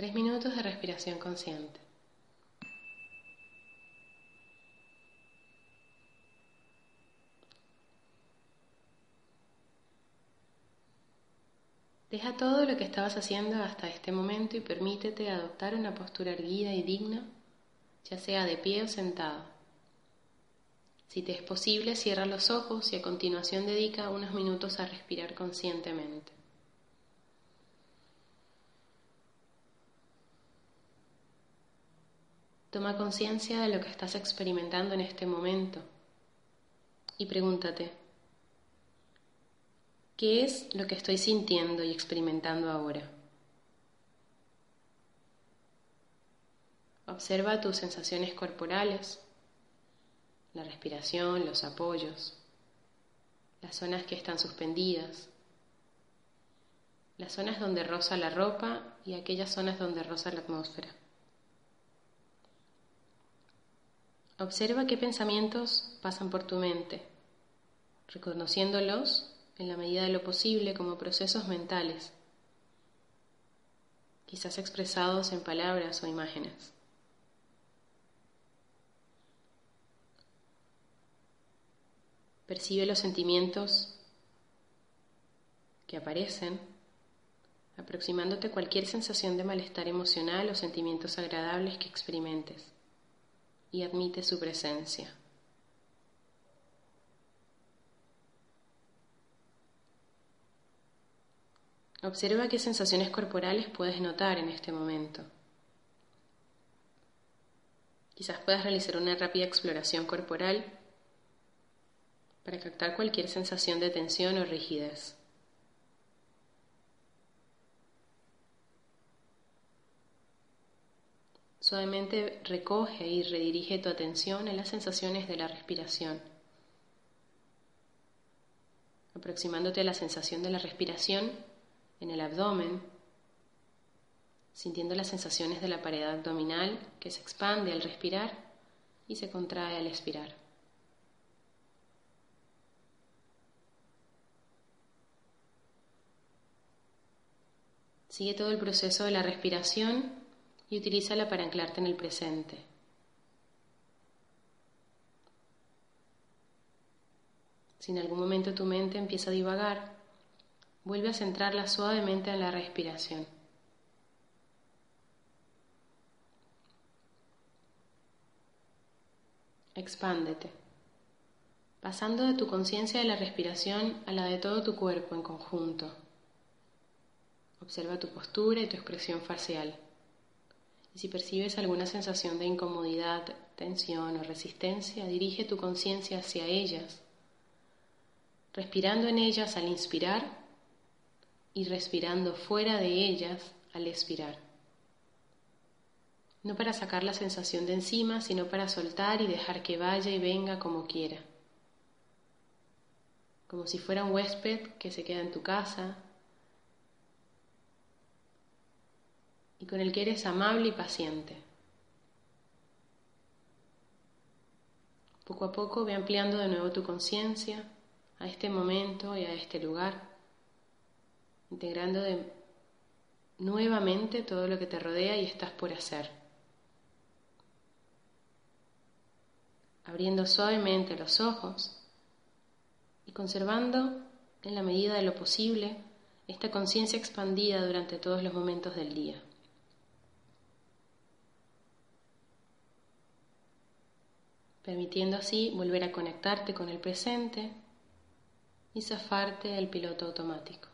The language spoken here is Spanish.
Tres minutos de respiración consciente. Deja todo lo que estabas haciendo hasta este momento y permítete adoptar una postura erguida y digna, ya sea de pie o sentado. Si te es posible, cierra los ojos y a continuación dedica unos minutos a respirar conscientemente. Toma conciencia de lo que estás experimentando en este momento y pregúntate, ¿qué es lo que estoy sintiendo y experimentando ahora? Observa tus sensaciones corporales, la respiración, los apoyos, las zonas que están suspendidas, las zonas donde roza la ropa y aquellas zonas donde roza la atmósfera. Observa qué pensamientos pasan por tu mente, reconociéndolos en la medida de lo posible como procesos mentales, quizás expresados en palabras o imágenes. Percibe los sentimientos que aparecen, aproximándote a cualquier sensación de malestar emocional o sentimientos agradables que experimentes y admite su presencia. Observa qué sensaciones corporales puedes notar en este momento. Quizás puedas realizar una rápida exploración corporal para captar cualquier sensación de tensión o rigidez. Suavemente recoge y redirige tu atención en las sensaciones de la respiración, aproximándote a la sensación de la respiración en el abdomen, sintiendo las sensaciones de la pared abdominal que se expande al respirar y se contrae al expirar. Sigue todo el proceso de la respiración y utilízala para anclarte en el presente. Si en algún momento tu mente empieza a divagar, vuelve a centrarla suavemente en la respiración. Expándete, pasando de tu conciencia de la respiración a la de todo tu cuerpo en conjunto. Observa tu postura y tu expresión facial. Y si percibes alguna sensación de incomodidad, tensión o resistencia, dirige tu conciencia hacia ellas, respirando en ellas al inspirar y respirando fuera de ellas al expirar. No para sacar la sensación de encima, sino para soltar y dejar que vaya y venga como quiera. Como si fuera un huésped que se queda en tu casa, y con el que eres amable y paciente. Poco a poco ve ampliando de nuevo tu conciencia a este momento y a este lugar, integrando de nuevamente todo lo que te rodea y estás por hacer. Abriendo suavemente los ojos y conservando en la medida de lo posible esta conciencia expandida durante todos los momentos del día. Permitiendo así volver a conectarte con el presente y zafarte del piloto automático.